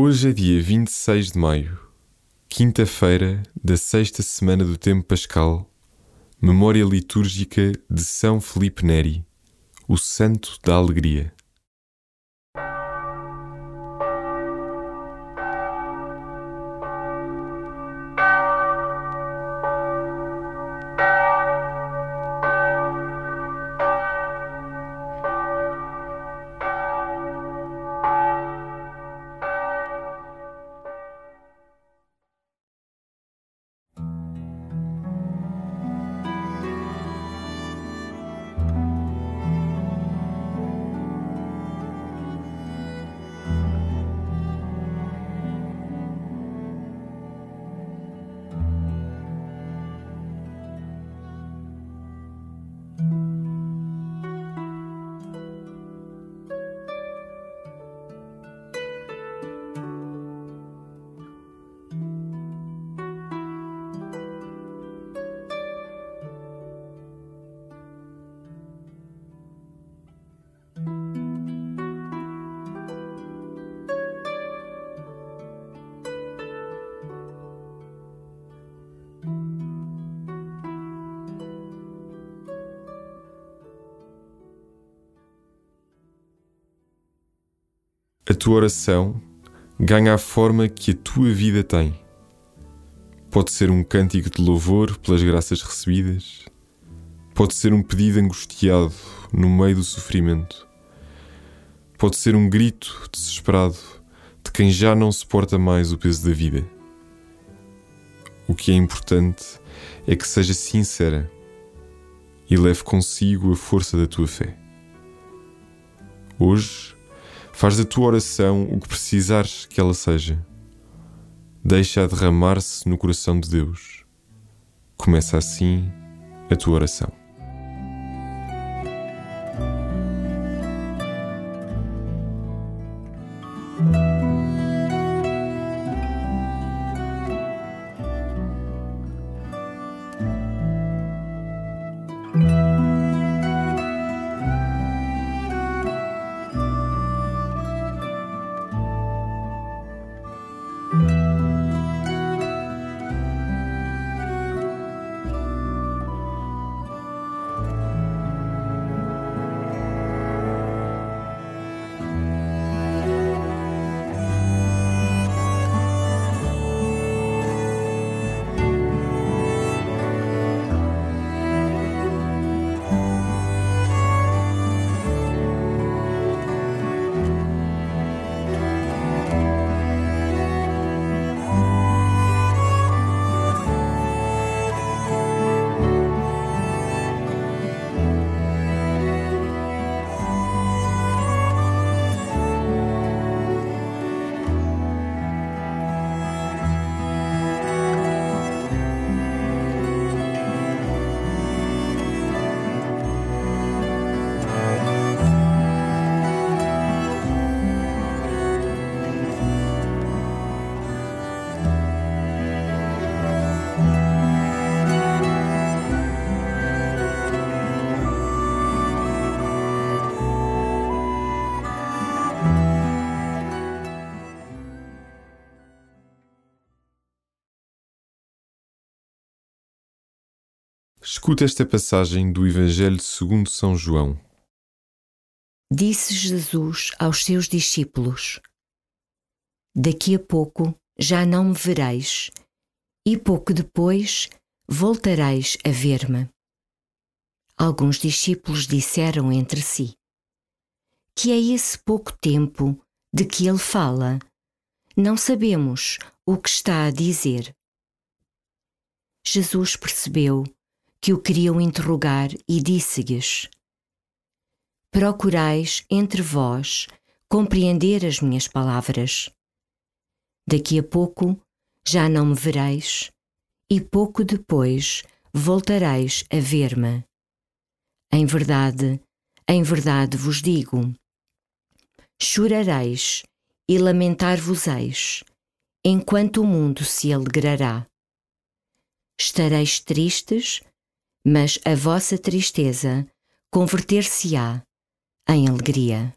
Hoje é dia 26 de maio, quinta-feira da sexta semana do tempo pascal, memória litúrgica de São Felipe Neri, o Santo da Alegria. A tua oração ganha a forma que a tua vida tem. Pode ser um cântico de louvor pelas graças recebidas, pode ser um pedido angustiado no meio do sofrimento, pode ser um grito desesperado de quem já não suporta mais o peso da vida. O que é importante é que seja sincera e leve consigo a força da tua fé. Hoje, Faz da tua oração o que precisares que ela seja. Deixa-a derramar-se no coração de Deus. Começa assim a tua oração. Escuta esta passagem do Evangelho segundo São João. Disse Jesus aos seus discípulos: Daqui a pouco já não me vereis, e pouco depois voltareis a ver-me. Alguns discípulos disseram entre si: Que é esse pouco tempo de que ele fala? Não sabemos o que está a dizer. Jesus percebeu que o queriam interrogar e disse-lhes: Procurais entre vós compreender as minhas palavras. Daqui a pouco já não me vereis, e pouco depois voltareis a ver-me. Em verdade, em verdade vos digo: chorareis e lamentar-vos-eis, enquanto o mundo se alegrará. Estareis tristes, mas a vossa tristeza converter-se-á em alegria.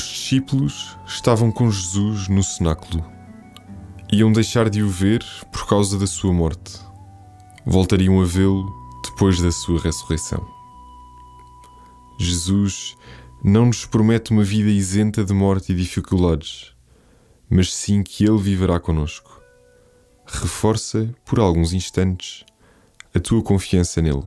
Discípulos estavam com Jesus no cenáculo. Iam deixar de o ver por causa da sua morte. Voltariam a vê-lo depois da sua ressurreição. Jesus não nos promete uma vida isenta de morte e dificuldades, mas sim que Ele viverá conosco. Reforça, por alguns instantes, a tua confiança nele.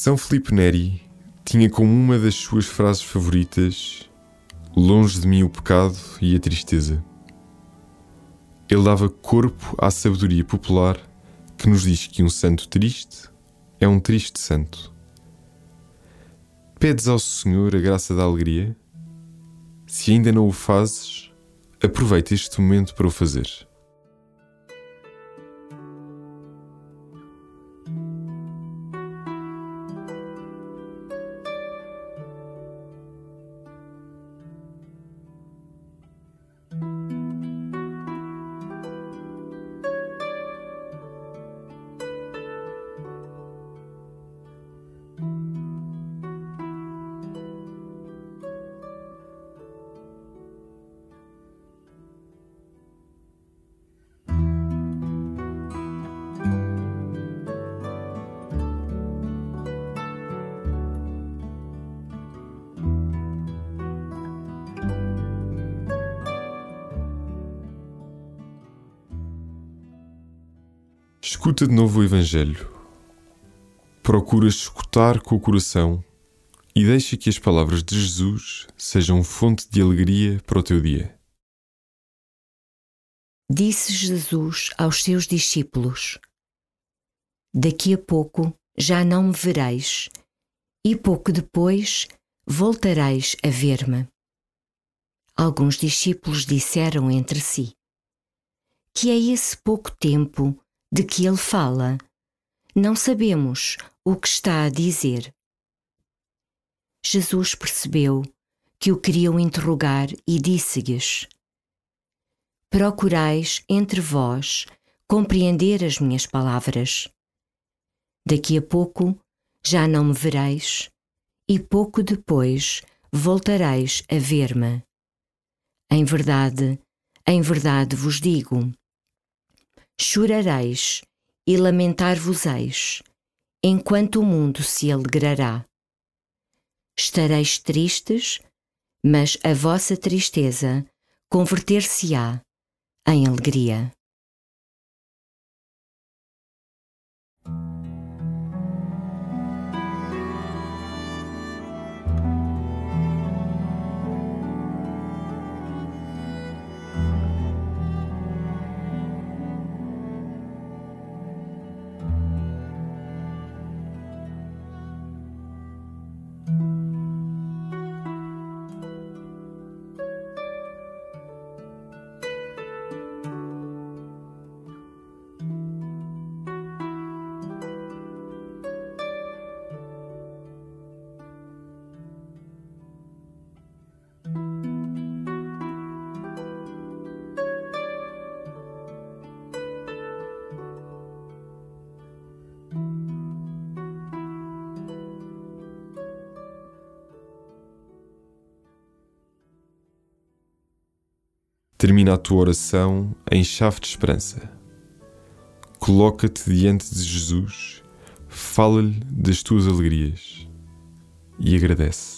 São Felipe Neri tinha como uma das suas frases favoritas: Longe de mim o pecado e a tristeza. Ele dava corpo à sabedoria popular que nos diz que um santo triste é um triste santo. Pedes ao Senhor a graça da alegria? Se ainda não o fazes, aproveita este momento para o fazer. Escuta de novo o Evangelho. Procura escutar com o coração e deixa que as palavras de Jesus sejam fonte de alegria para o teu dia. Disse Jesus aos seus discípulos: Daqui a pouco já não me vereis, e pouco depois voltareis a ver-me. Alguns discípulos disseram entre si: Que é esse pouco tempo de que ele fala. Não sabemos o que está a dizer. Jesus percebeu que o queriam interrogar e disse-lhes: Procurais entre vós compreender as minhas palavras. Daqui a pouco já não me vereis, e pouco depois voltareis a ver-me. Em verdade, em verdade vos digo: chorareis e lamentar-vos-eis, enquanto o mundo se alegrará. Estareis tristes, mas a vossa tristeza converter-se-á em alegria. Termina a tua oração em chave de esperança. Coloca-te diante de Jesus, fala-lhe das tuas alegrias e agradece.